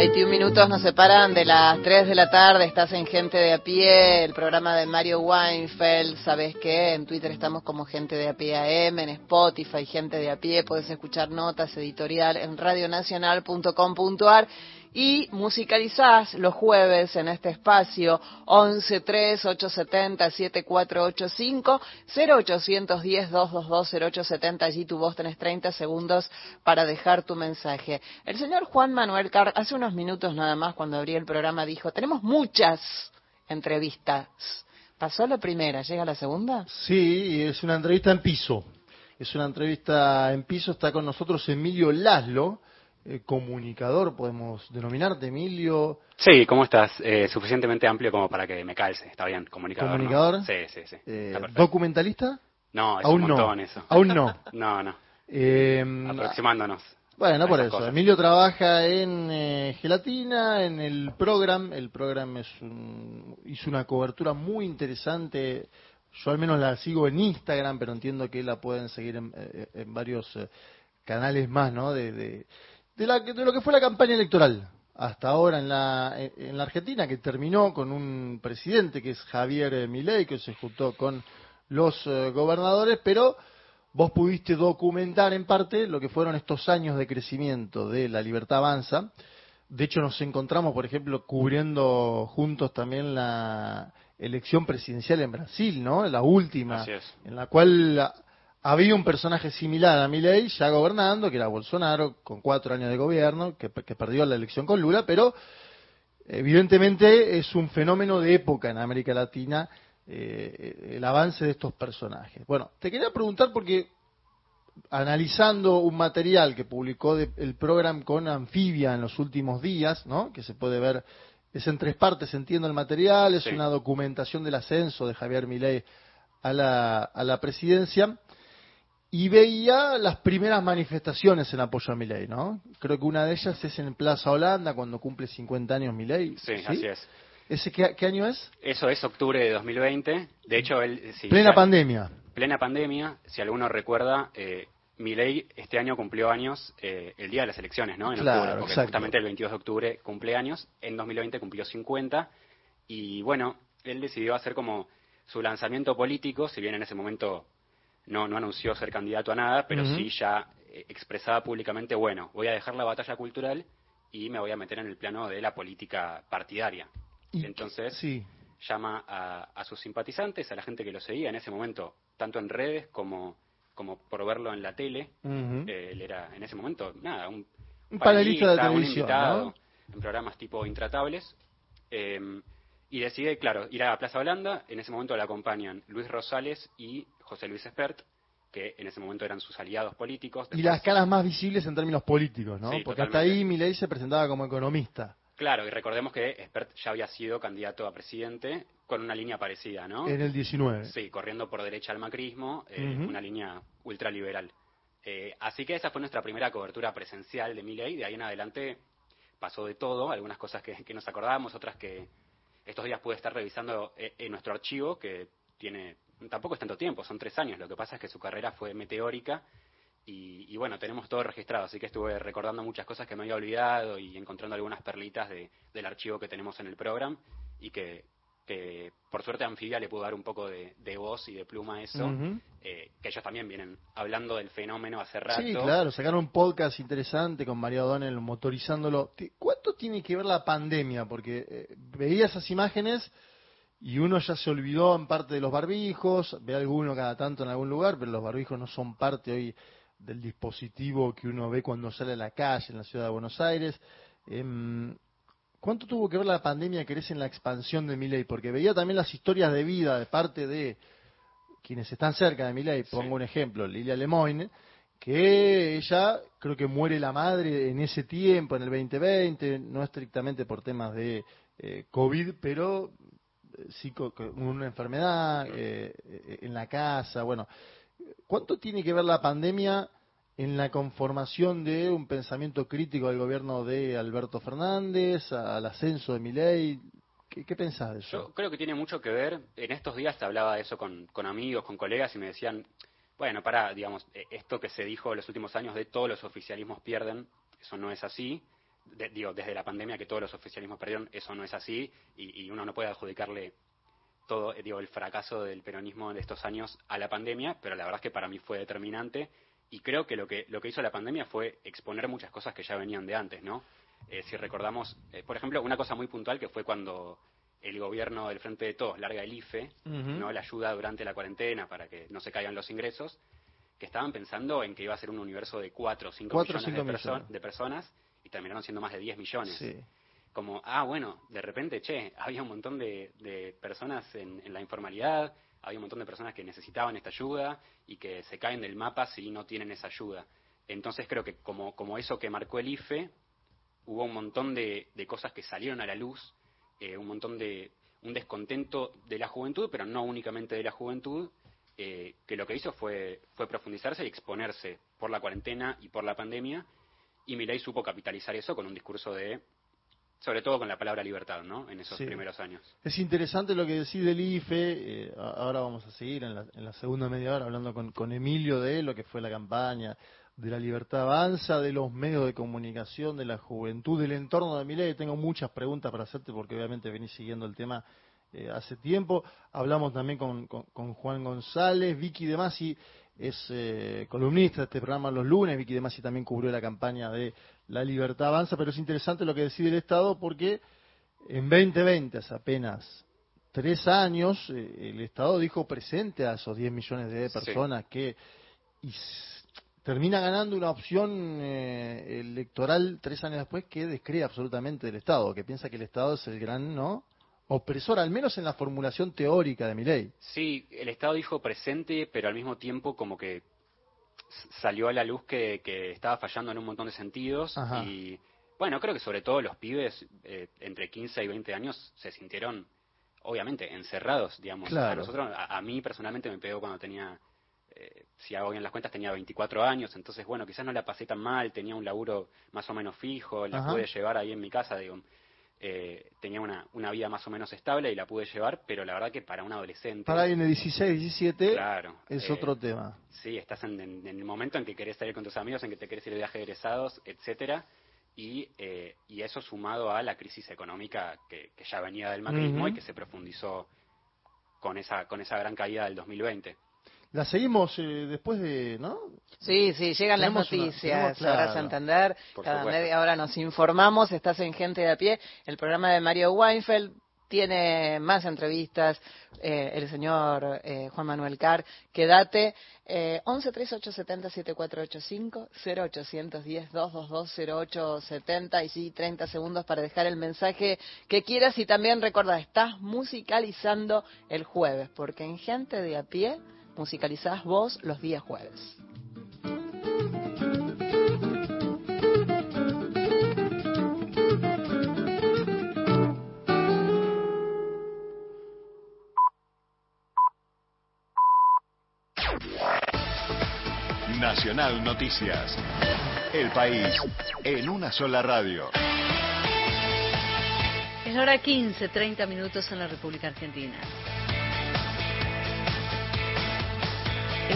21 minutos nos separan de las 3 de la tarde, estás en Gente de a pie, el programa de Mario Weinfeld, ¿sabes qué? En Twitter estamos como Gente de a pie AM, en Spotify Gente de a pie, puedes escuchar notas editorial en radionacional.com.ar y musicalizás los jueves en este espacio 113-870-7485, 0810-222-0870, allí tu voz tenés 30 segundos para dejar tu mensaje. El señor Juan Manuel Carr, hace unos minutos nada más cuando abrí el programa, dijo, tenemos muchas entrevistas. ¿Pasó la primera? ¿Llega la segunda? Sí, es una entrevista en piso. Es una entrevista en piso, está con nosotros Emilio Laszlo, eh, comunicador, podemos denominarte, Emilio. Sí, ¿cómo estás? Eh, suficientemente amplio como para que me calce, está bien, comunicador. ¿Comunicador? Sí, sí, sí. Eh, ¿Documentalista? No, es Aún un no. eso. Aún no. no, no. Eh, Aproximándonos. Bueno, por eso. cosas. Emilio trabaja en eh, Gelatina, en el program. El program es un- hizo una cobertura muy interesante. Yo al menos la sigo en Instagram, pero entiendo que la pueden seguir en, en varios canales más, ¿no? De, de, de la- de lo que fue la campaña electoral hasta ahora en la, en la Argentina, que terminó con un presidente que es Javier Milei, que se juntó con los eh, gobernadores, pero vos pudiste documentar en parte lo que fueron estos años de crecimiento de la libertad avanza. De hecho, nos encontramos, por ejemplo, cubriendo juntos también la elección presidencial en Brasil, ¿no? La última, en la cual había un personaje similar a Milei ya gobernando, que era Bolsonaro, con cuatro años de gobierno, que, que perdió la elección con Lula, pero evidentemente es un fenómeno de época en América Latina eh, el avance de estos personajes. Bueno, te quería preguntar porque analizando un material que publicó de- el programa con Anfibia en los últimos días, ¿no? que se puede ver, es en tres partes, entiendo el material, es Sí. una documentación del ascenso de Javier Milei a la, a la presidencia, y veía las primeras manifestaciones en apoyo a Milei, ¿no? Creo que una de ellas es en Plaza Holanda, cuando cumple 50 años Milei. Sí, así es. ¿Ese qué, qué año es? Eso es octubre de 2020. De hecho, él... sí, Plena ya- pandemia. Plena pandemia. Si alguno recuerda, eh, Milei este año cumplió años eh, el día de las elecciones, ¿no? En Claro, octubre, porque exacto. justamente el 22 de octubre cumple años. En 2020 cumplió 50. Y bueno, él decidió hacer como su lanzamiento político, si bien en ese momento no, no anunció ser candidato a nada, pero sí ya eh, expresaba públicamente, bueno, voy a dejar la batalla cultural y me voy a meter en el plano de la política partidaria. Y- Entonces, Sí. llama a, a sus simpatizantes, a la gente que lo seguía en ese momento, tanto en redes como, como por verlo en la tele. Eh, él era en ese momento, nada, un, Un panelista de un invitado ¿no? en programas tipo Intratables. eh, y decide, claro, ir a Plaza Holanda. En ese momento le acompañan Luis Rosales y José Luis Espert, que en ese momento eran sus aliados políticos. Y las caras más visibles en términos políticos, ¿no? Sí, Porque hasta ahí Milei se presentaba como economista. Claro, y recordemos que Espert ya había sido candidato a presidente con una línea parecida, ¿no? En el 19. Sí, corriendo por derecha al macrismo, eh, una línea ultraliberal. Eh, así que esa fue nuestra primera cobertura presencial de Milei. De ahí en adelante pasó de todo, algunas cosas que, que nos acordábamos, otras que estos días pude estar revisando eh, en nuestro archivo, que tiene, tampoco es tanto tiempo, son tres años. Lo que pasa es que su carrera fue meteórica y, y bueno, tenemos todo registrado, así que estuve recordando muchas cosas que me había olvidado y encontrando algunas perlitas de- del archivo que tenemos en el programa y que, que por suerte a Anfibia le pudo dar un poco de, de voz y de pluma a eso, eh, que ellos también vienen hablando del fenómeno hace rato. Sí, claro, sacaron un podcast interesante con María O'Donnell motorizándolo. ¿Cuánto tiene que ver la pandemia? Porque eh, veía esas imágenes y uno ya se olvidó en parte de los barbijos, ve alguno cada tanto en algún lugar, pero los barbijos no son parte hoy del dispositivo que uno ve cuando sale a la calle en la ciudad de Buenos Aires. Em, ¿Cuánto tuvo que ver la pandemia, crees, en la expansión de Milei? Porque veía también las historias de vida de parte de quienes están cerca de Milei. Sí. Pongo un ejemplo, Lilia Lemoyne, que ella creo que muere la madre en ese tiempo, en el 2020, no estrictamente por temas de eh, COVID, pero sí co- con una enfermedad eh, eh, en la casa. Bueno, ¿cuánto tiene que ver la pandemia en la conformación de un pensamiento crítico del gobierno de Alberto Fernández, al ascenso de Milei? ¿Qué, qué pensás de eso? Yo creo que tiene mucho que ver, en estos días te hablaba de eso con, con amigos, con colegas y me decían, bueno, para, digamos, e, esto que se dijo en los últimos años de todos los oficialismos pierden, eso no es así. Digo, desde la pandemia que todos los oficialismos perdieron, eso no es así y, y uno no puede adjudicarle todo, digo, el fracaso del peronismo de estos años a la pandemia, pero la verdad es que para mí fue determinante y creo que lo que, lo que hizo la pandemia fue exponer muchas cosas que ya venían de antes, ¿no? Eh, si recordamos, eh, por ejemplo, una cosa muy puntual que fue cuando el gobierno del Frente de Todos larga el IFE, ¿no? La ayuda durante la cuarentena para que no se caigan los ingresos, que estaban pensando en que iba a ser un universo de 4 o 5 millones, de, de, personas y terminaron siendo más de 10 millones. Sí como, ah, bueno, de repente, che, había un montón de, personas en, la informalidad, había un montón de personas que necesitaban esta ayuda y que se caen del mapa si no tienen esa ayuda. Entonces creo que como, como eso que marcó el IFE, hubo un montón de, cosas que salieron a la luz, eh, un montón de, un descontento de la juventud, pero no únicamente de la juventud, eh, que lo que hizo fue, fue profundizarse y exponerse por la cuarentena y por la pandemia, y Milei supo capitalizar eso con un discurso de sobre todo con la palabra libertad, ¿no? En esos primeros años. Es interesante lo que decís del IFE. Eh, ahora vamos a seguir en la, segunda media hora hablando con, Emilio de lo que fue la campaña de la libertad avanza, de los medios de comunicación, de la juventud, del entorno de Miley. Tengo muchas preguntas para hacerte porque obviamente venís siguiendo el tema eh, hace tiempo. Hablamos también con, Juan González, Vicky De Masi es eh, columnista de este programa los lunes, Vicky De Masi también cubrió la campaña de la libertad avanza, pero es interesante lo que decide el Estado porque en 2020, hace apenas tres años, eh, el Estado dijo presente a esos 10 millones de personas que termina ganando una opción eh, electoral tres años después que descree absolutamente del Estado, que piensa que el Estado es el gran no opresor, al menos en la formulación teórica de mi ley. Sí, el Estado dijo presente, pero al mismo tiempo como que salió a la luz que, estaba fallando en un montón de sentidos y bueno, creo que sobre todo los pibes eh, entre 15 y 20 años se sintieron obviamente encerrados, digamos. A nosotros, a, mí personalmente me pegó cuando tenía, eh, si hago bien las cuentas, tenía 24 años, entonces bueno, quizás no la pasé tan mal, tenía un laburo más o menos fijo, la pude llevar ahí en mi casa, digo, eh, tenía una, una, vida más o menos estable y la pude llevar, pero la verdad que para un adolescente... Para ahí en el 16, 17 es otro tema. Sí, estás en, el momento en que querés salir con tus amigos, en que te querés ir de viaje de egresados, etcétera, y, eh, y eso sumado a la crisis económica que, ya venía del macrismo y que se profundizó con esa, con esa gran caída del 2020. La seguimos eh, después de, ¿no? Sí, sí, llegan las noticias. Ahora Santander, cada media hora nos informamos. Estás en Gente de a Pie, el programa de Mario Weinfeld. Tiene más entrevistas eh, el señor eh, Juan Manuel Carr. Quédate. Eh, 11 3870 7485 0810 222 0870 y sí, 30 segundos para dejar el mensaje que quieras. Y también recuerda, estás musicalizando el jueves, porque en Gente de a Pie musicalizás vos los días jueves. Nacional Noticias. El país en una sola radio. Es hora 15, 30 minutos en la República Argentina.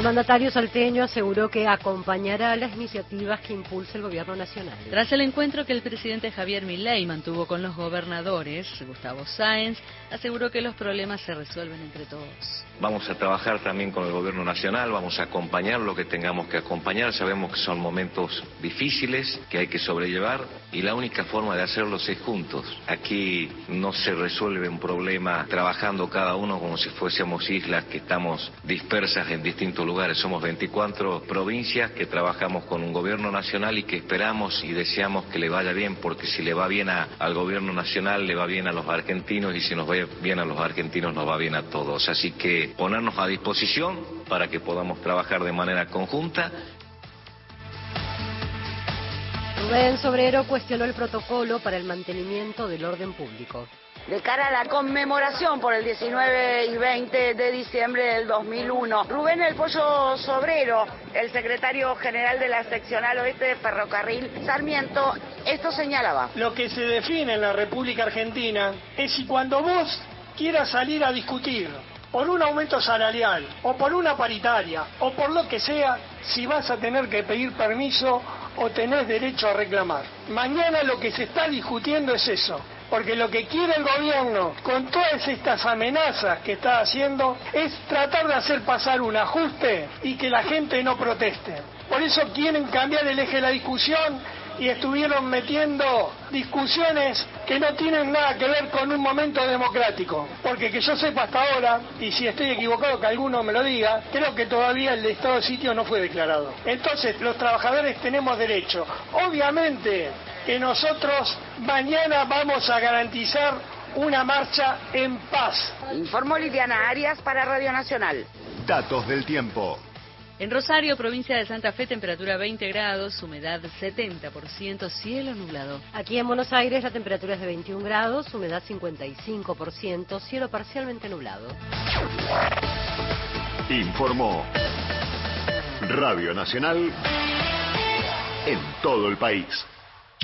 Mandatario salteño aseguró que acompañará las iniciativas que impulse el gobierno nacional. Tras el encuentro que el presidente Javier Milei mantuvo con los gobernadores, Gustavo Sáenz aseguró que los problemas se resuelven entre todos. Vamos a trabajar también con el gobierno nacional, vamos a acompañar lo que tengamos que acompañar. Sabemos que son momentos difíciles que hay que sobrellevar y la única forma de hacerlos es juntos. Aquí no se resuelve un problema trabajando cada uno como si fuésemos islas que estamos dispersas en distintos lugares. Somos 24 provincias que trabajamos con un gobierno nacional y que esperamos y deseamos que le vaya bien, porque si le va bien al gobierno nacional, le va bien a los argentinos y si nos va bien a los argentinos, nos va bien a todos. Así que ponernos a disposición para que podamos trabajar de manera conjunta. Rubén Sobrero cuestionó el protocolo para el mantenimiento del orden público. De cara a la conmemoración por el 19 y 20 de diciembre del 2001, Rubén El Pollo Sobrero, el secretario general de la seccional oeste de Ferrocarril Sarmiento, esto señalaba. Lo que se define en la República Argentina es si cuando vos quieras salir a discutir por un aumento salarial o por una paritaria o por lo que sea, si vas a tener que pedir permiso o tenés derecho a reclamar. Mañana lo que se está discutiendo es eso. Porque lo que quiere el gobierno con todas estas amenazas que está haciendo es tratar de hacer pasar un ajuste y que la gente no proteste. Por eso quieren cambiar el eje de la discusión y estuvieron metiendo discusiones que no tienen nada que ver con un momento democrático. Porque que yo sepa hasta ahora, y si estoy equivocado que alguno me lo diga, creo que todavía el estado de sitio no fue declarado. Entonces los trabajadores tenemos derecho. Obviamente que nosotros mañana vamos a garantizar una marcha en paz. Informó Liliana Arias para Radio Nacional. Datos del tiempo. En Rosario, provincia de Santa Fe, temperatura 20 grados, humedad 70%, cielo nublado. Aquí en Buenos Aires la temperatura es de 21 grados, humedad 55%, cielo parcialmente nublado. Informó Radio Nacional en todo el país.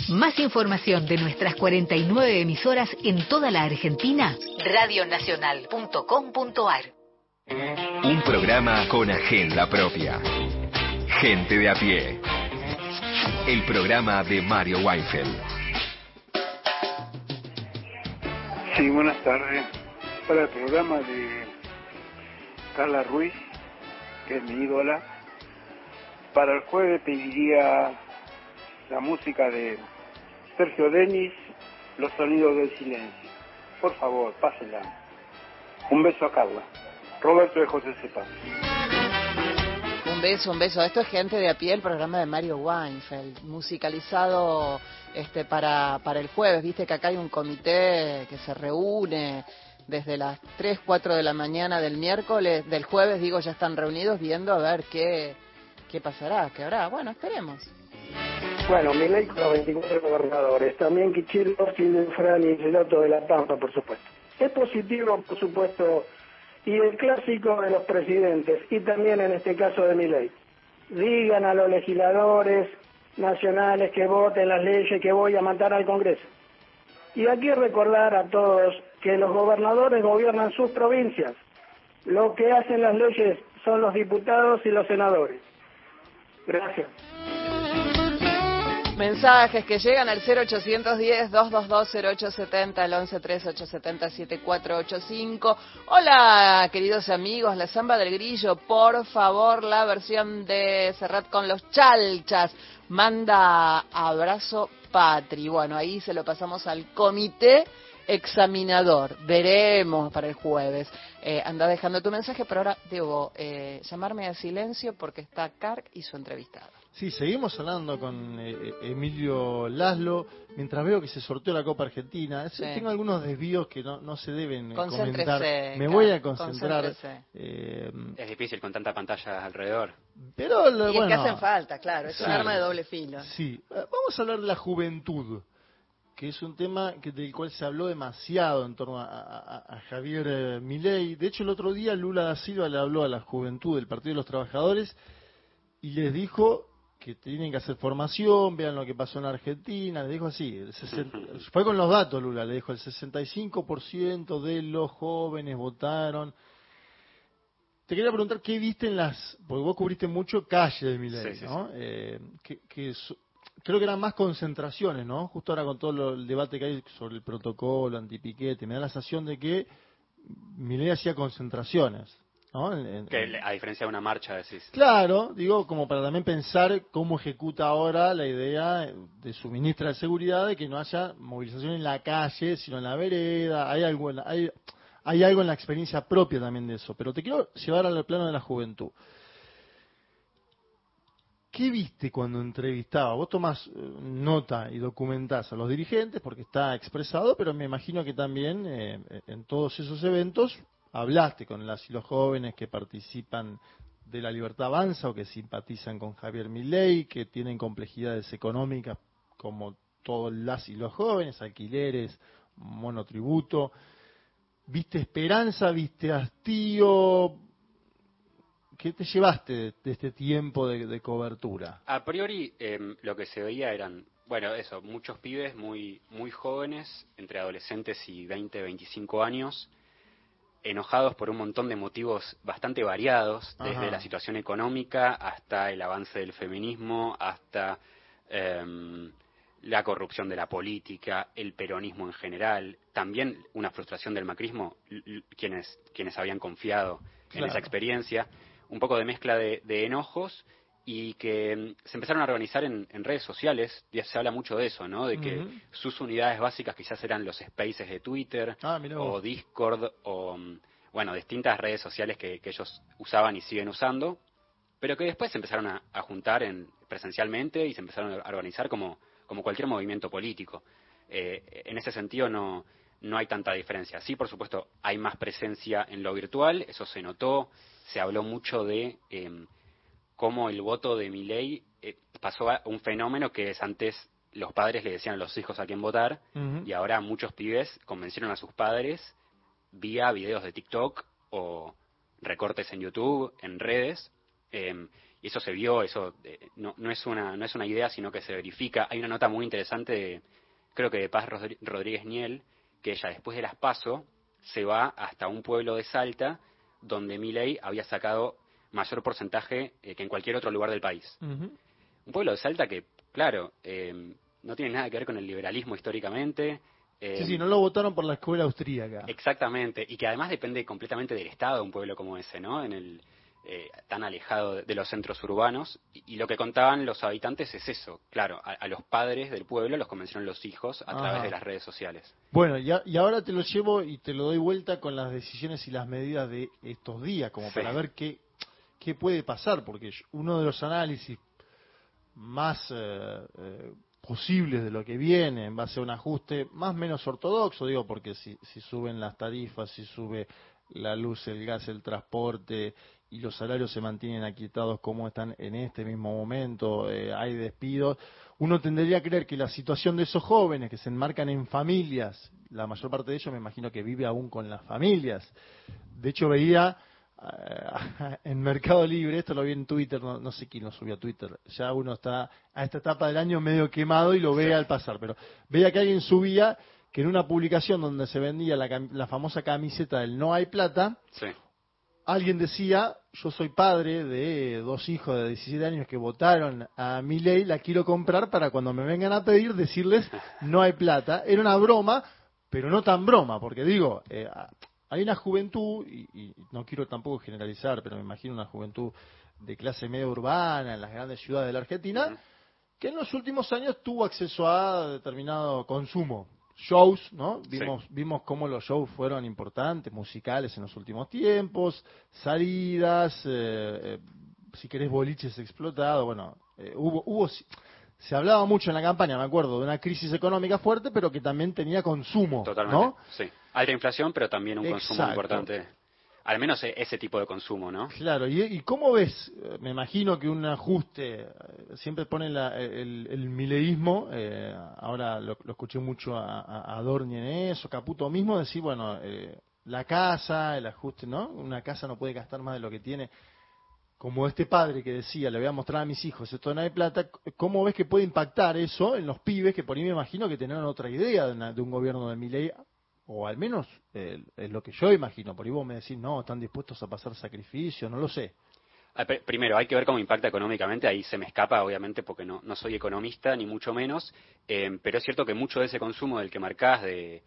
Más información de nuestras 49 emisoras en toda la Argentina, radionacional.com.ar. Un programa con agenda propia. Gente de a pie. El programa de Mario Weinfeld. Sí, buenas tardes. Para el programa de Carla Ruiz, que es mi ídola, para el jueves pediría la música de Sergio Denis, Los Sonidos del Silencio. Por favor, pásenla. Un beso a Carla. Roberto de José Cepaz. Un beso, un beso. Esto es Gente de a pie, el programa de Mario Weinfeld, musicalizado este para, para el jueves. Viste que acá hay un comité que se reúne desde las 3, 4 de la mañana del miércoles, del jueves, digo, ya están reunidos viendo a ver qué, qué pasará, qué habrá. Bueno, esperemos. Bueno, mi ley con los 24 gobernadores, también Kichiro, Fran y Relato de la Pampa, por supuesto. Es positivo, por supuesto, y el clásico de los presidentes, y también en este caso de mi ley. Digan a los legisladores nacionales que voten las leyes que voy a mandar al Congreso. Y aquí recordar a todos que los gobernadores gobiernan sus provincias. Lo que hacen las leyes son los diputados y los senadores. Gracias. Mensajes que llegan al 0810-222-0870, al 113870-7485. Hola, queridos amigos, la samba del grillo, por favor, la versión de Serrat con los chalchas. Manda abrazo Patri. Bueno, ahí se lo pasamos al comité examinador. Veremos para el jueves. Eh, anda dejando tu mensaje, pero ahora debo eh, llamarme a silencio porque está Carg y su entrevistado. Sí, seguimos hablando con eh, Emilio Laslo, mientras veo que se sorteó la Copa Argentina. Es- Sí. Tengo algunos desvíos que no, no se deben eh, comentar. Me voy a concentrar. eh, Es difícil con tanta pantalla alrededor. pero, lo- Y es que bueno, hacen falta, claro, es un Sí. arma de doble filo. Sí, Eh, vamos a hablar de la juventud, que es un tema que, del cual se habló demasiado en torno a, a- a Javier eh, Milei. De hecho, el otro día Lula da Silva le habló a la juventud del Partido de los Trabajadores y les dijo que tienen que hacer formación, vean lo que pasó en Argentina, le dijo así, el 60 fue con los datos Lula, le dijo el 65% de los jóvenes votaron. Te quería preguntar qué viste en las, porque vos cubriste mucho calle de Milei, Sí, sí, ¿no? Eh, que, que so- creo que eran más concentraciones, ¿no? Justo ahora con todo lo- el debate que hay sobre el protocolo, antipiquete, me da la sensación de que Milei hacía concentraciones, ¿no? En- en- Que a diferencia de una marcha, decís. Claro, digo, como para también pensar cómo ejecuta ahora la idea de su ministra de Seguridad de que no haya movilización en la calle, sino en la vereda. Hay algo en la, hay, hay algo en la experiencia propia también de eso. Pero te quiero llevar al plano de la juventud. ¿Qué viste cuando entrevistaba? Vos tomás eh, nota y documentás a los dirigentes porque está expresado, pero me imagino que también eh, en todos esos eventos hablaste con las y los jóvenes que participan de la Libertad Avanza o que simpatizan con Javier Milei, que tienen complejidades económicas como todos las y los jóvenes, alquileres, monotributo. ¿Viste esperanza? ¿Viste hastío? ¿Qué te llevaste de, de este tiempo de, de cobertura? A priori, em, lo que se veía eran, bueno, eso, muchos pibes muy, muy jóvenes, entre adolescentes y 20, 25 años, enojados por un montón de motivos bastante variados, desde Ajá. la situación económica hasta el avance del feminismo, hasta em, la corrupción de la política, el peronismo en general, también una frustración del macrismo, quienes, quienes habían confiado en esa experiencia, un poco de mezcla de, de enojos y que mm, se empezaron a organizar en, en redes sociales, ya se habla mucho de eso, ¿no? De que sus unidades básicas quizás eran los spaces de Twitter Ah, o. Discord o, mm, bueno, distintas redes sociales que, que ellos usaban y siguen usando, pero que después se empezaron a, a juntar en, presencialmente y se empezaron a organizar como, como cualquier movimiento político. Eh, en ese sentido no, no hay tanta diferencia. Sí, por supuesto, hay más presencia en lo virtual, eso se notó, se habló mucho de em, cómo el voto de Milei eh, pasó a un fenómeno que es antes los padres le decían a los hijos a quién votar y ahora muchos pibes convencieron a sus padres vía videos de TikTok o recortes en YouTube, en redes, eh, y eso se vio, eso eh, no, no es una no es una idea, sino que se verifica. Hay una nota muy interesante, de, creo que de Paz Rodríguez Niel, que ella después de las PASO se va hasta un pueblo de Salta donde Milei había sacado mayor porcentaje eh, que en cualquier otro lugar del país. Un pueblo de Salta que, claro, eh, no tiene nada que ver con el liberalismo históricamente. eh, Sí, sí, no lo votaron por la escuela austríaca. Exactamente, y que además depende completamente del Estado, un pueblo como ese, ¿no? En el, eh, tan alejado de, de los centros urbanos. Y, y lo que contaban los habitantes es eso. Claro, a, a los padres del pueblo los convencieron los hijos a Ajá. través de las redes sociales. Bueno, y, a- y ahora te lo llevo y te lo doy vuelta con las decisiones y las medidas de estos días, como Sí. para ver qué, qué puede pasar, porque uno de los análisis más eh, eh, posibles de lo que viene en base a un ajuste más menos ortodoxo, digo, porque si, si suben las tarifas, si sube la luz, el gas, el transporte y los salarios se mantienen aquietados como están en este mismo momento, eh, hay despidos, uno tendría a creer que la situación de esos jóvenes que se enmarcan en familias, la mayor parte de ellos me imagino que vive aún con las familias. De hecho veía eh, en Mercado Libre, esto lo vi en Twitter, no, no sé quién lo subió a Twitter, ya uno está a esta etapa del año medio quemado y lo ve al pasar, pero veía que alguien subía que en una publicación donde se vendía la, la famosa camiseta del No hay plata, Sí. Alguien decía, yo soy padre de dos hijos de 17 años que votaron a mi ley, la quiero comprar para cuando me vengan a pedir decirles, no hay plata. Era una broma, pero no tan broma, porque digo, eh, hay una juventud, y, y no quiero tampoco generalizar, pero me imagino una juventud de clase media urbana en las grandes ciudades de la Argentina, que en los últimos años tuvo acceso a determinado consumo. Shows, ¿no? Vimos, vimos cómo los shows fueron importantes, musicales en los últimos tiempos, salidas, eh, eh, si querés boliches explotados, bueno, eh, hubo, hubo, se hablaba mucho en la campaña, me acuerdo, de una crisis económica fuerte, pero que también tenía consumo, Totalmente. ¿no? Sí. Alta inflación, pero también un consumo importante. Al menos e- ese tipo de consumo, ¿no? Claro, ¿y, y cómo ves? Me imagino que un ajuste, siempre ponen la- el, el mileísmo, eh, ahora lo, lo escuché mucho a, a, a Dorni en eso, Caputo mismo, decir, bueno, eh, la casa, el ajuste, ¿no? Una casa no puede gastar más de lo que tiene. Como este padre que decía, le voy a mostrar a mis hijos, esto no hay plata, ¿cómo ves que puede impactar eso en los pibes que por ahí me imagino que tenían otra idea de, una- de un gobierno de Milei o al menos eh, es lo que yo imagino, por ahí vos me decís, no, están dispuestos a pasar sacrificio, no lo sé. Ah, Primero, hay que ver cómo impacta económicamente, ahí se me escapa, obviamente, porque no, no soy economista, ni mucho menos, eh, pero es cierto que mucho de ese consumo del que marcás, de,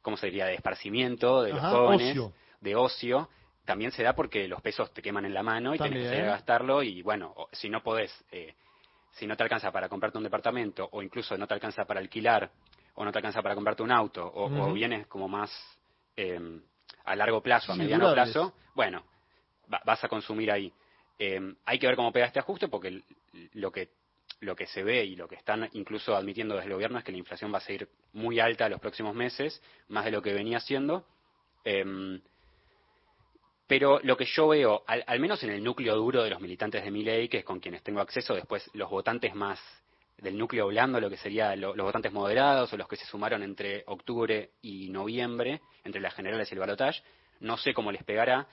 ¿cómo se diría?, de esparcimiento de los Ajá, jóvenes, ocio. de ocio, también se da porque los pesos te queman en la mano y También, tenés que ¿eh? gastarlo y, bueno, si no podés, eh, si no te alcanza para comprarte un departamento o incluso no te alcanza para alquilar o no te alcanza para comprarte un auto o, o Ujú. vienes como más eh, a largo plazo, a mediano plazo, bueno, va- vas a consumir ahí. Eh, hay que ver cómo pega este ajuste porque lo que lo que se ve y lo que están incluso admitiendo desde el gobierno es que la inflación va a seguir muy alta los próximos meses, más de lo que venía siendo. Em, pero lo que yo veo, al, al menos en el núcleo duro de los militantes de mi ley, que es con quienes tengo acceso, después los votantes más del núcleo blando, lo que serían los votantes moderados o los que se sumaron entre octubre y noviembre, entre las generales y el balotage, no sé cómo les pegará,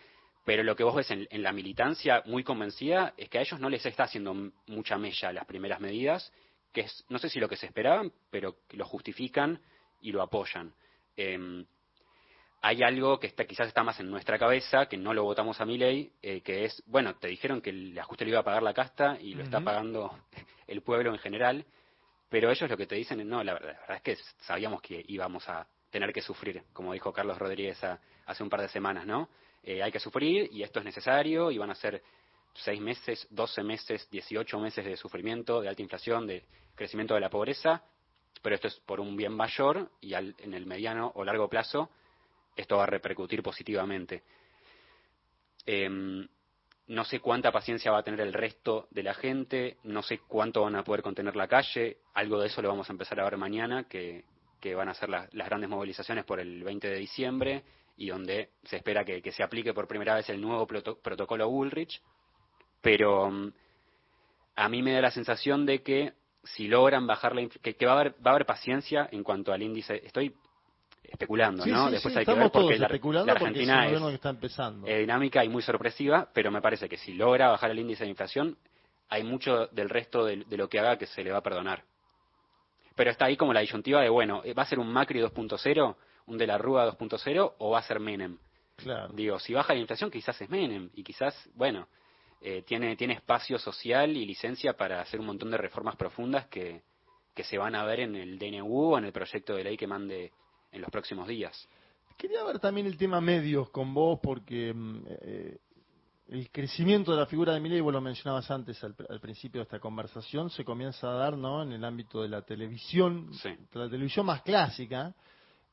pero lo que vos ves en, en la militancia muy convencida es que a ellos no les está haciendo mucha mella las primeras medidas, que es, no sé si lo que se esperaban, pero que lo justifican y lo apoyan. Em, hay algo que está, quizás está más en nuestra cabeza, que no lo votamos a mi ley, eh, que es, bueno, te dijeron que el ajuste lo iba a pagar la casta y lo está pagando el pueblo en general, pero ellos lo que te dicen es, no, la verdad, la verdad es que sabíamos que íbamos a tener que sufrir, como dijo Carlos Rodríguez a- hace un par de semanas, ¿no? Eh, hay que sufrir y esto es necesario y van a ser seis meses, 12 meses, 18 meses de sufrimiento, de alta inflación, de crecimiento de la pobreza, pero esto es por un bien mayor y al- en el mediano o largo plazo esto va a repercutir positivamente. Em, no sé cuánta paciencia va a tener el resto de la gente, no sé cuánto van a poder contener la calle, algo de eso lo vamos a empezar a ver mañana, que, van a ser la- las grandes movilizaciones por el 20 de diciembre y donde se espera que, se aplique por primera vez el nuevo proto- protocolo Woolrich, pero mm, a mí me da la sensación de que si logran bajar la que, que va a haber va a haber paciencia en cuanto al índice estoy especulando Sí, no sí, después sí, hay que ver porque la, especulando la Argentina es, que está empezando. eh, dinámica y muy sorpresiva pero me parece que si logra bajar el índice de inflación hay mucho del resto de, de lo que haga que se le va a perdonar pero está ahí como la disyuntiva de bueno eh, va a ser un Macri 2.0 un de la Rúa 2.0 o va a ser Menem Claro. Digo, si baja la inflación, quizás es Menem y quizás, bueno, eh, tiene, tiene espacio social y licencia para hacer un montón de reformas profundas que, que se van a ver en el DNU o en el proyecto de ley que mande en los próximos días. Quería ver también el tema medios con vos, porque mm, eh, el crecimiento de la figura de Milei, vos lo mencionabas antes al, al principio de esta conversación, se comienza a dar ¿no? en el ámbito de la televisión, la televisión más clásica,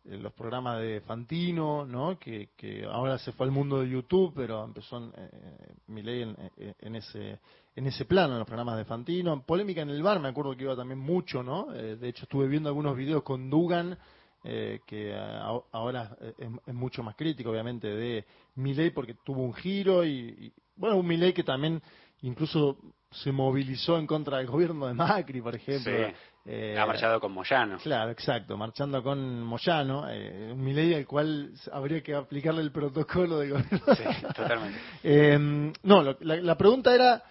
en los programas de Fantino, ¿no? que, que ahora se fue al mundo de YouTube, pero empezó en, eh, Milei en, en- en ese en ese plano, en los programas de Fantino. En Polémica en el bar, me acuerdo que iba también mucho, ¿no? Eh, de hecho, estuve viendo algunos videos con Dugan, eh, que a- ahora es, es mucho más crítico, obviamente, de Milei, porque tuvo un giro y, y, bueno, un Milei que también incluso se movilizó en contra del gobierno de Macri, por ejemplo. Sí. Eh, ha marchado con Moyano. Claro, exacto, marchando con Moyano, eh, un Milei al cual habría que aplicarle el protocolo del gobierno. Sí, totalmente. Eh, no, lo- la, la pregunta era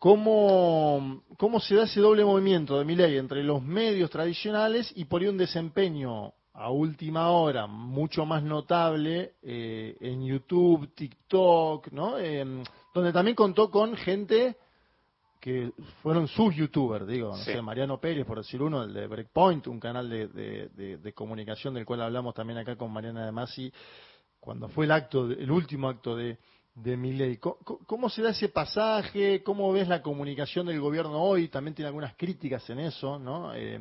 cómo, cómo se da ese doble movimiento de Milei entre los medios tradicionales y por ahí un desempeño a última hora mucho más notable eh, en YouTube, TikTok, ¿no? Em, donde también contó con gente que fueron sus youtubers, digo, no sé, Mariano Pérez, por decir uno, el de Breakpoint, un canal de, de- de- de comunicación del cual hablamos también acá con Mariana de Masi, cuando fue el acto, de- el último acto de, de Milei. ¿Cómo, ¿Cómo se da ese pasaje? ¿Cómo ves la comunicación del gobierno hoy? También tiene algunas críticas en eso, ¿no? Eh,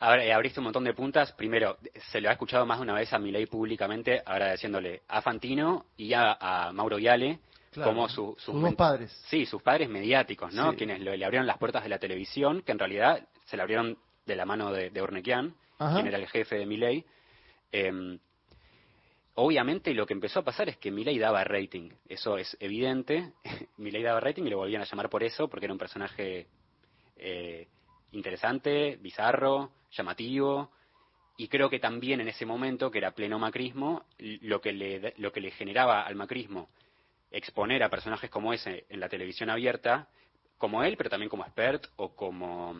A ver, abriste un montón de puntas. Primero, se lo ha escuchado más de una vez a Milei públicamente agradeciéndole a Fantino y a, a Mauro Viale Claro, como su- sus sus dos padres. Sí, sus padres mediáticos, ¿no? Sí. Quienes le abrieron las puertas de la televisión, que en realidad se le abrieron de la mano de, de Urnequian, Ajá. quien era el jefe de Milei. Eh, obviamente lo que empezó a pasar es que Milei daba rating, eso es evidente. Milei daba rating y lo volvían a llamar por eso, porque era un personaje eh, interesante, bizarro, llamativo. Y creo que también en ese momento, que era pleno macrismo, lo que le, lo que le generaba al macrismo exponer a personajes como ese en la televisión abierta, como él, pero también como expert o como,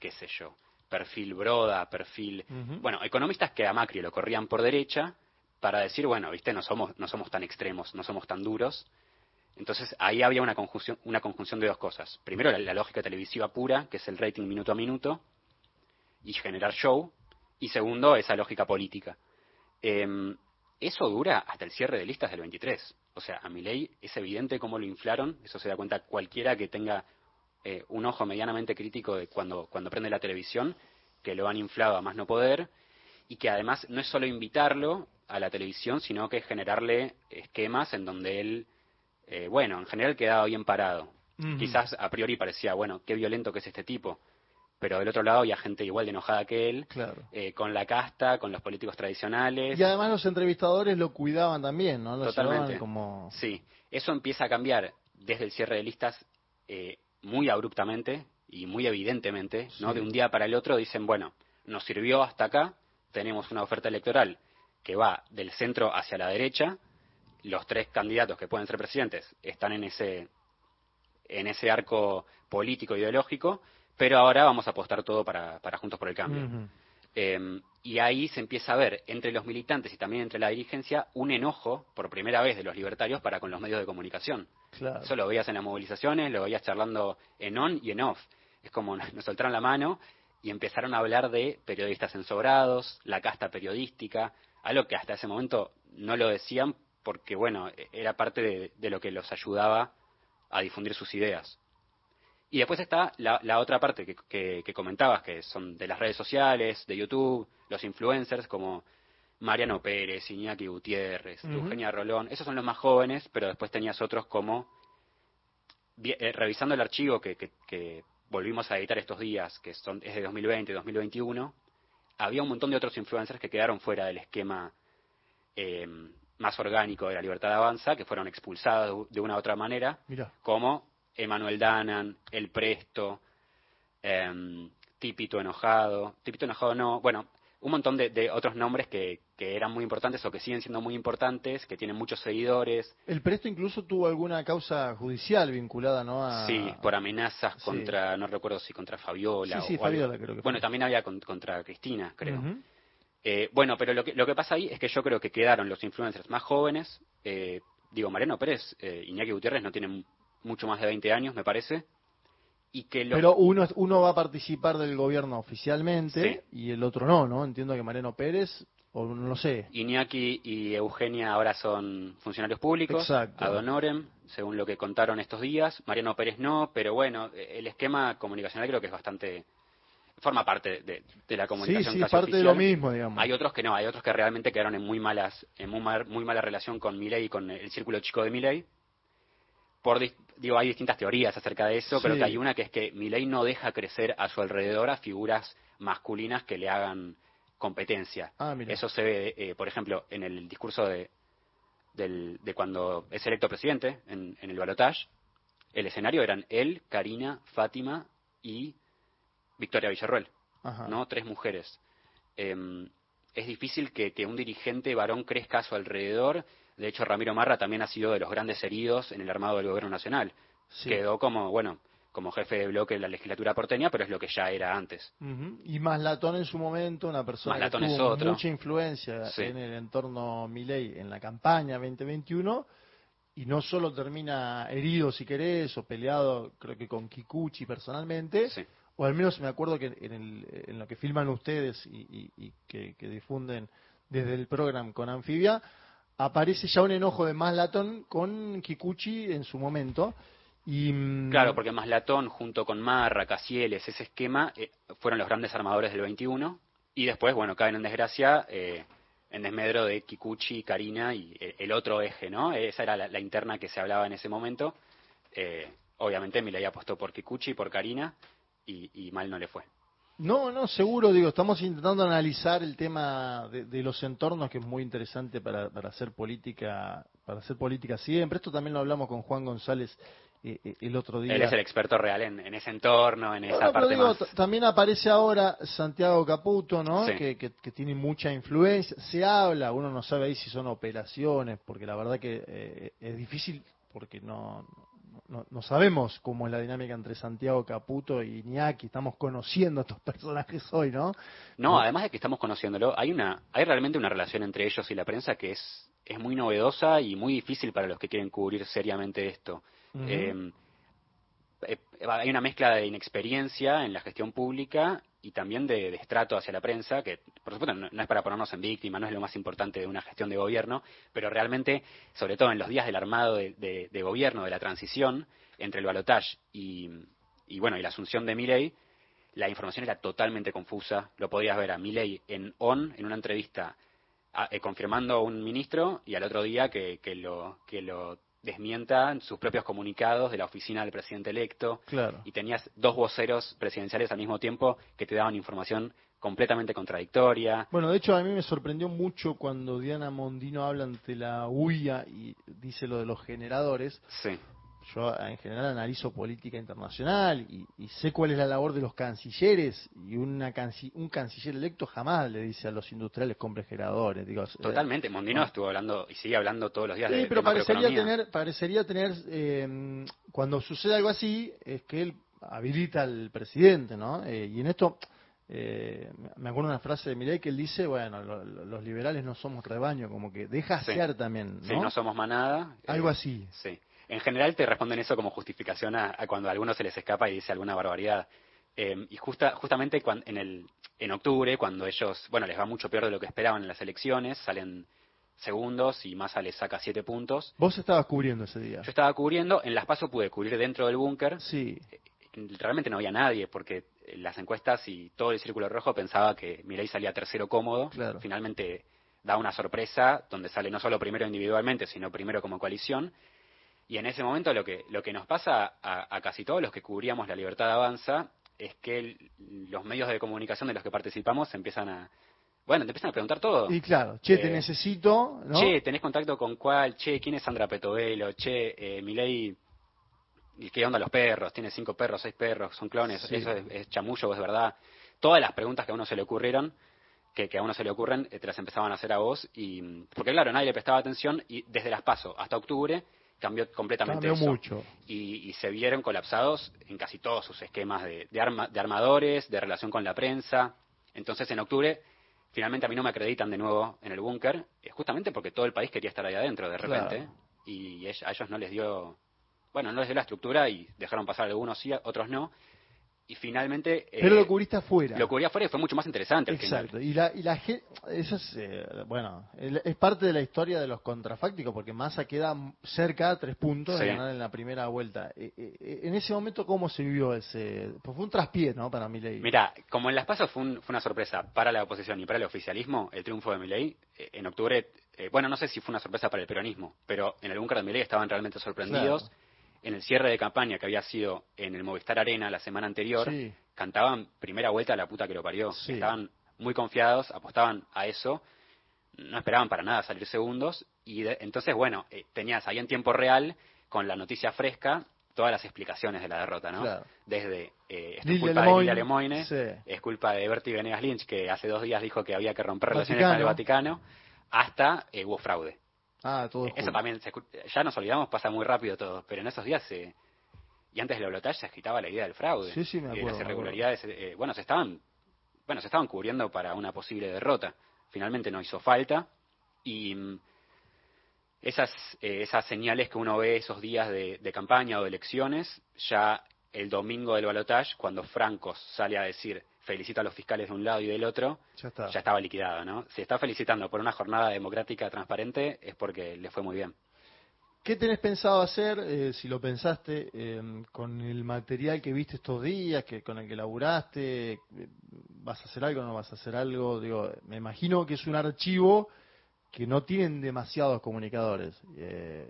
qué sé yo, perfil Broda, perfil... Bueno, economistas que a Macri lo corrían por derecha para decir, bueno, viste, no somos, no somos tan extremos, no somos tan duros. Entonces ahí había una conjunción, una conjunción de dos cosas. Primero, la, lógica televisiva pura, que es el rating minuto a minuto, y generar show. Y segundo, esa lógica política. Em, eso dura hasta el cierre de listas del 23. O sea, a Milei es evidente cómo lo inflaron, eso se da cuenta cualquiera que tenga eh, un ojo medianamente crítico de cuando, cuando prende la televisión, que lo han inflado a más no poder, y que además no es solo invitarlo a la televisión, sino que es generarle esquemas en donde él, eh, bueno, en general quedaba bien parado. Quizás a priori parecía, bueno, qué violento que es este tipo, pero del otro lado había gente igual de enojada que él, Claro. eh, con la casta, con los políticos tradicionales. Y además los entrevistadores lo cuidaban también, ¿no? Lo Totalmente. como... Sí, eso empieza a cambiar desde el cierre de listas eh, muy abruptamente y muy evidentemente, ¿no? De un día para el otro dicen, bueno, nos sirvió hasta acá, tenemos una oferta electoral que va del centro hacia la derecha, los tres candidatos que pueden ser presidentes están en ese en ese arco político ideológico, pero ahora vamos a apostar todo para, para Juntos por el Cambio. Eh, y ahí se empieza a ver entre los militantes y también entre la dirigencia un enojo por primera vez de los libertarios para con los medios de comunicación. Claro. Eso lo veías en las movilizaciones, lo veías charlando en on y en off. Es como nos soltaron la mano y empezaron a hablar de periodistas ensobrados, la casta periodística, algo que hasta ese momento no lo decían porque, bueno, era parte de, de lo que los ayudaba a difundir sus ideas. Y después está la, la otra parte que, que, que comentabas, que son de las redes sociales, de YouTube, los influencers como Mariano Pérez, Iñaki Gutiérrez. Eugenia Rolón. Esos son los más jóvenes, pero después tenías otros como, eh, revisando el archivo que, que, volvimos a editar estos días, que son, es de 2020 y 2021, había un montón de otros influencers que quedaron fuera del esquema eh, más orgánico de la libertad de avanza, que fueron expulsados de una u otra manera, como Emanuel Danan, El Presto, em, Tipito Enojado, Tipito Enojado no, bueno, un montón de, de otros nombres que, que eran muy importantes o que siguen siendo muy importantes, que tienen muchos seguidores, El Presto incluso tuvo alguna causa judicial vinculada, ¿no? A... sí, por amenazas Sí. contra, no recuerdo si contra Fabiola Sí, sí, o. Fabiola creo que. Bueno, también había con- contra Cristina, creo. Eh, bueno, pero lo que, lo que pasa ahí es que yo creo que quedaron los influencers más jóvenes. Eh, digo, Mariano Pérez, eh, Iñaki Gutiérrez no tienen mucho más de 20 años, me parece. Y que los- Pero uno, uno va a participar del gobierno oficialmente y el otro no, ¿no? Entiendo que Mariano Pérez, o no lo sé. Iñaki y Eugenia ahora son funcionarios públicos, Exacto. ad honorem, según lo que contaron estos días. Mariano Pérez no, pero bueno, el esquema comunicacional creo que es bastante. forma parte de, de la Sí, comunicación sí, casi parte de lo mismo, digamos. Hay otros que no, hay otros que realmente quedaron en muy malas, en muy, mal- muy mala relación con Milei y con el círculo chico de Milei. Por, digo, hay distintas teorías acerca de eso. Sí. que hay una que es que Milei no deja crecer a su alrededor a figuras masculinas que le hagan competencia. Ah. Eso se ve, eh, por ejemplo, en el discurso de, del- de cuando es electo presidente, en, en el balotage. El escenario eran él, Karina, Fátima y Victoria Villarruel. Ajá. ¿no? Tres mujeres. Eh, es difícil que, que un dirigente varón crezca a su alrededor. De hecho, Ramiro Marra también ha sido de los grandes heridos en el armado del gobierno nacional. Sí. Quedó como, bueno, como jefe de bloque de la legislatura porteña, pero es lo que ya era antes. Ujú. Y Maslatón en su momento, una persona Maslatón que tuvo mucha influencia Sí. en el entorno Milei en la campaña 2021 y no solo termina herido, si querés, o peleado, creo que con Kikuchi personalmente, o al menos me acuerdo que en, el- en lo que filman ustedes y, y- y que, que difunden desde el programa con Anfibia, aparece ya un enojo de Maslatón con Kikuchi en su momento. Y, mm, Claro, porque Maslatón junto con Marra, Casieles, ese esquema, eh, fueron los grandes armadores del 21. Y después, bueno, caen en desgracia eh, en desmedro de Kikuchi, Karina y eh, el otro eje, ¿no? Esa era la, la interna que se hablaba en ese momento. Eh, obviamente Milei apostó por Kikuchi, por Karina, y, y mal no le fue. No, no, seguro, digo, estamos intentando analizar el tema de, de los entornos, que es muy interesante para, para hacer política, para hacer política siempre. Esto también lo hablamos con Juan González el otro día. Él es el experto real en, en ese entorno, en esa parte digo, más... también aparece ahora Santiago Caputo, ¿no? Sí. Que, que- que tiene mucha influencia. Se habla, uno no sabe ahí si son operaciones, porque la verdad que eh, es difícil, porque no, no, no sabemos cómo es la dinámica entre Santiago Caputo y Iñaki. Estamos conociendo a estos personajes hoy, ¿no? No, además de que estamos conociéndolo, hay una, hay realmente una relación entre ellos y la prensa que es, es muy novedosa y muy difícil para los que quieren cubrir seriamente esto. Ujú. Eh, hay una mezcla de inexperiencia en la gestión pública y también de, estrato hacia la prensa, que por supuesto no, es para ponernos en víctima, no es lo más importante de una gestión de gobierno, pero realmente, sobre todo en los días del armado de, de- de gobierno, de la transición, entre el balotage y, bueno, y la asunción de Milei, la información era totalmente confusa. Lo podías ver a Milei en on, en una entrevista, eh, confirmando a un ministro y al otro día que lo, que lo desmienta en sus propios comunicados de la oficina del presidente electo. Claro. Y tenías dos voceros presidenciales al mismo tiempo que te daban información completamente contradictoria. Bueno, de hecho a mí me sorprendió mucho cuando Diana Mondino habla ante la UIA y dice lo de los generadores. Sí. Yo en general analizo política internacional y, y sé cuál es la labor de los cancilleres y una canci- un canciller electo jamás le dice a los industriales compren generadores. Digo, eh, Totalmente. Mondino estuvo hablando y sigue hablando todos los días Sí, de, pero de parecería tener, parecería tener eh, cuando sucede algo así, es que él habilita al presidente, ¿no? Eh, y en esto, eh, me acuerdo una frase de Milei que él dice, bueno, los liberales no somos rebaño, como que deja ser también, ¿no? Sí, no somos manada. Algo así. Sí. En general te responden eso como justificación a, cuando a alguno se les escapa y dice alguna barbaridad. y justa, justamente en, el, en octubre, cuando ellos, bueno, les va mucho peor de lo que esperaban en las elecciones, salen segundos y Massa les saca siete puntos. ¿Vos estabas cubriendo ese día? Yo estaba cubriendo, en Las Paso pude cubrir dentro del búnker. Sí. Realmente no había nadie, porque las encuestas y todo el círculo rojo pensaba que Milei salía tercero cómodo. Claro. Finalmente da una sorpresa donde sale no solo primero individualmente, sino primero como coalición. Y en ese momento lo que, lo que nos pasa a, a casi todos los que cubríamos la libertad avanza es que los medios de comunicación de los que participamos empiezan a, bueno, te empiezan a preguntar todo. Y claro, che, te eh, necesito, ¿no? Che, ¿tenés contacto con cuál? Che, ¿quién es Sandra Petovelo? Che, eh, Milei, ¿qué onda los perros? Tiene cinco perros, seis perros, son clones, eso es, chamullo o es verdad. Todas las preguntas que a uno se le ocurrieron, que, que a uno se le ocurren, eh, te las empezaban a hacer a vos. y Porque claro, nadie le prestaba atención y desde las paso hasta octubre cambió completamente cambió mucho. Y, y, se vieron colapsados en casi todos sus esquemas de, de, arma, de armadores, de relación con la prensa. Entonces en octubre finalmente a mí no me acreditan de nuevo en el búnker, justamente porque todo el país quería estar ahí adentro de repente, y a ellos no les dio, bueno, no les dio la estructura y dejaron pasar algunos sí, otros no, y finalmente... Pero lo eh, cubriste afuera. Lo cubrí afuera y fue mucho más interesante. Exacto. Y la, y la eso es, eh, bueno, es parte de la historia de los contrafácticos, porque Massa queda cerca a tres puntos de ganar en la primera vuelta. Eh, en ese momento, ¿cómo se vivió ese...? Pues fue un traspié, ¿no?, para Milei. Mira, como en las pasos fue, fue, una sorpresa para la oposición y para el oficialismo, el triunfo de Milei, en octubre, bueno, no sé si fue una sorpresa para el peronismo, pero en el búnker de Milei estaban realmente sorprendidos en el cierre de campaña que había sido en el Movistar Arena la semana anterior, cantaban primera vuelta a la puta que lo parió. Estaban muy confiados, apostaban a eso, no esperaban para nada salir segundos. Y entonces, bueno, eh, tenías ahí en tiempo real, con la noticia fresca, todas las explicaciones de la derrota, ¿no? Desde, eh, es culpa de Lilia Lemoyne, es culpa de Bertie Venegas Lynch, que hace dos días dijo que había que romper relaciones con el Vaticano, hasta eh, hubo fraude. Ah, todo Eso también, ya nos olvidamos, pasa muy rápido todo, pero en esos días se, y antes de la balotaje se agitaba la idea del fraude. Sí, sí, me acuerdo. Y las irregularidades, eh, bueno, se estaban, bueno, se estaban cubriendo para una posible derrota. Finalmente no hizo falta y mm, esas, eh, esas señales que uno ve esos días de, de campaña o de elecciones, ya el domingo del balotaje, cuando Francos sale a decir felicita a los fiscales de un lado y del otro, ya, estaba liquidado, ¿no? Si está felicitando por una jornada democrática transparente es porque le fue muy bien. ¿Qué tenés pensado hacer, eh, si lo pensaste, em, con el material que viste estos días, que con el que laburaste? ¿Vas a hacer algo o no vas a hacer algo? Digo, me imagino que es un archivo que no tienen demasiados comunicadores. Eh,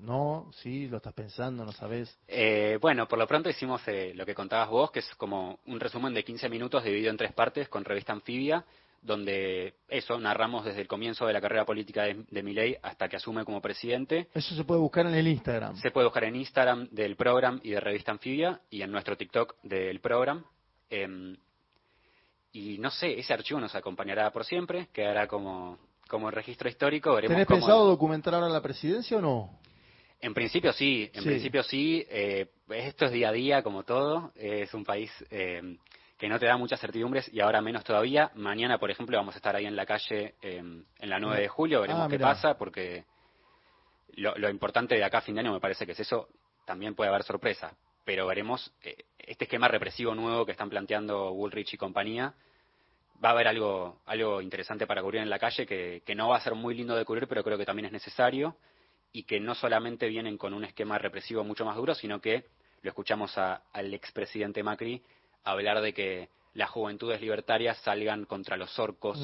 ¿No? ¿Sí? ¿Lo estás pensando? ¿No sabes? Eh, bueno, por lo pronto hicimos eh, lo que contabas vos, que es como un resumen de 15 minutos dividido en tres partes con revista Anfibia, donde eso, narramos desde el comienzo de la carrera política de, de Milei hasta que asume como presidente. Eso se puede buscar en el Instagram. Se puede buscar en Instagram del programa y de revista Anfibia y en nuestro TikTok del programa. Em, y no sé, ese archivo nos acompañará por siempre, quedará como, como registro histórico. Veremos ¿Tenés pensado documentar ahora la presidencia o no? En principio sí, en principio sí. Eh, esto es día a día, como todo. es un país eh, que no te da muchas certidumbres y ahora menos todavía. Mañana, por ejemplo, vamos a estar ahí en la calle eh, en la 9 de julio. Veremos ah, qué pasa, porque lo, importante de acá a fin de año me parece que es eso. También puede haber sorpresa, pero veremos este esquema represivo nuevo que están planteando Woolrich y compañía. Va a haber algo, algo interesante para cubrir en la calle que, que no va a ser muy lindo de cubrir, pero creo que también es necesario y que no solamente vienen con un esquema represivo mucho más duro, sino que lo escuchamos al expresidente Macri hablar de que las juventudes libertarias salgan contra los orcos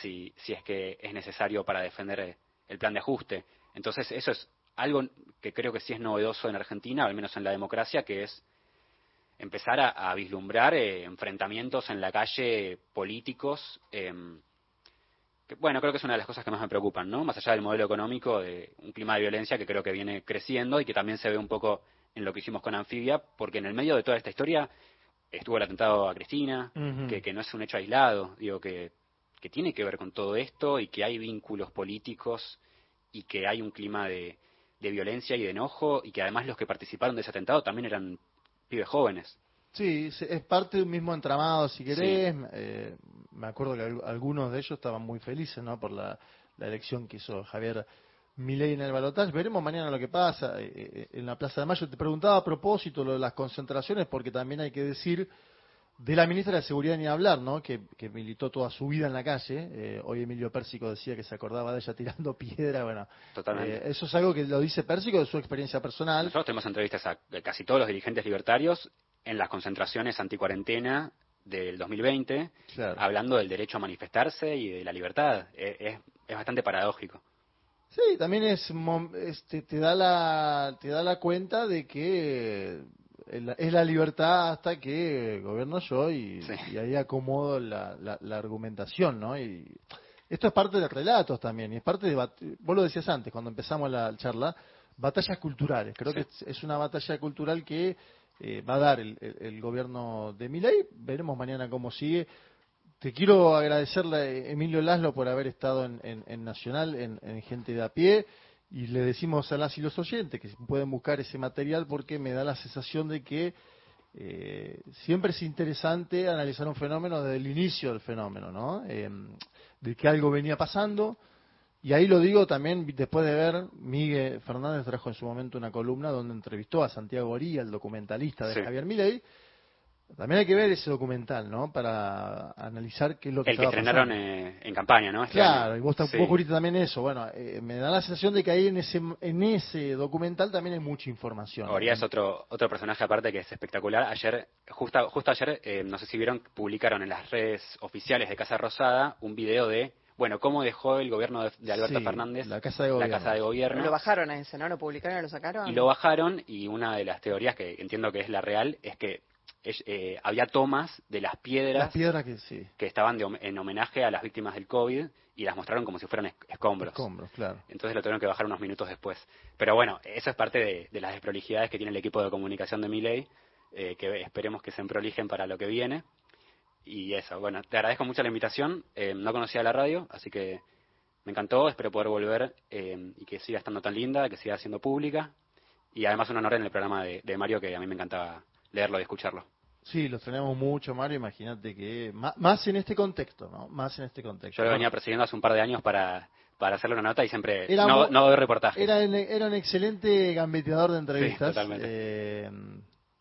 si, si es que es necesario para defender el plan de ajuste. Entonces, eso es algo que creo que sí es novedoso en Argentina, al menos en la democracia, que es empezar a, vislumbrar eh, enfrentamientos en la calle políticos. Eh, bueno, creo que es una de las cosas que más me preocupan, ¿no? Más allá del modelo económico, de un clima de violencia que creo que viene creciendo y que también se ve un poco en lo que hicimos con Anfibia, porque en el medio de toda esta historia estuvo el atentado a Cristina, que, no es un hecho aislado, digo que, que tiene que ver con todo esto y que hay vínculos políticos y que hay un clima de, de violencia y de enojo y que además los que participaron de ese atentado también eran pibes jóvenes. Sí, es parte de un mismo entramado, si querés. Eh, me acuerdo que algunos de ellos estaban muy felices, ¿no? Por la, elección que hizo Javier Milei en el balotaje. Veremos mañana lo que pasa eh, eh, en la Plaza de Mayo. Te preguntaba a propósito lo de las concentraciones, porque también hay que decir de la ministra de Seguridad ni hablar, ¿no? Que, militó toda su vida en la calle. Eh, hoy Emilio Pérsico decía que se acordaba de ella tirando piedra. Bueno, Totalmente. Eh, eso es algo que lo dice Pérsico de su experiencia personal. Nosotros tenemos entrevistas a casi todos los dirigentes libertarios en las concentraciones anticuarentena del 2020, hablando del derecho a manifestarse y de la libertad. Eh, es, es bastante paradójico. Sí, también es, este, te da la te da la cuenta de que es la libertad hasta que gobierno yo y, ahí acomodo la, la, argumentación, ¿no? Y esto es parte de relatos también, y es parte de, vos lo decías antes, cuando empezamos la charla, batallas culturales. Creo que es, una batalla cultural que eh, va a dar el, gobierno de Miley. Veremos mañana cómo sigue. Te quiero agradecerle, Emilio Laszlo, por haber estado en, en Nacional, en Gente de a pie y le decimos a las y los oyentes que pueden buscar ese material porque me da la sensación de que eh, siempre es interesante analizar un fenómeno desde el inicio del fenómeno, ¿no? Eh, de que algo venía pasando. Y ahí lo digo también después de ver, Miguel Fernández trajo en su momento una columna donde entrevistó a Santiago Oría, el documentalista de Javier Milei, también hay que ver ese documental, ¿no? Para analizar qué es lo que El que estrenaron eh, en campaña, ¿no? Este claro, y vos, ahorita también eso. Bueno, eh, me da la sensación de que ahí en ese, en ese documental también hay mucha información. Oría es otro, otro personaje aparte que es espectacular. Ayer, justo, justo ayer, eh, no sé si vieron, publicaron en las redes oficiales de Casa Rosada un video de bueno, ¿cómo dejó el gobierno de, Alberto Fernández la casa, de gobierno. la casa de gobierno? Lo bajaron a ese, ¿no? Lo publicaron y lo sacaron. Y lo bajaron, y una de las teorías que entiendo que es la real es que eh, había tomas de las piedras, que, que estaban en homenaje a las víctimas del COVID y las mostraron como si fueran escombros. Escombros, claro. Entonces lo tuvieron que bajar unos minutos después. Pero bueno, eso es parte de, las desprolijidades que tiene el equipo de comunicación de Miley, eh, que esperemos que se prolijen para lo que viene. Y eso, bueno, te agradezco mucho la invitación. Eh, no conocía la radio, así que me encantó. Espero poder volver eh, y que siga estando tan linda, que siga siendo pública. Y además un honor en el programa de, de Mario, que a mí me encantaba leerlo y escucharlo. Sí, los tenemos mucho, Mario. Imagínate que más, en este contexto, ¿no? Más en este contexto. Yo lo venía persiguiendo hace un par de años para, para hacerle una nota y siempre no, no doy reportaje. Era, era un excelente gambeteador de entrevistas. Eh,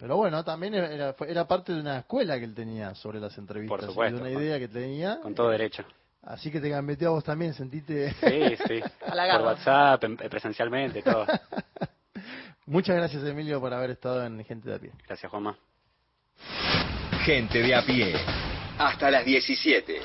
pero bueno, también era, era parte de una escuela que él tenía sobre las entrevistas. Por supuesto. De una idea que tenía. Con todo derecho. Así que te gambeteó a vos también, sentiste. Sí, sí. Por WhatsApp, presencialmente, todo. Muchas gracias, Emilio, por haber estado en Gente de a pie. Gracias, Juanma. Gente de a pie. Hasta las 17.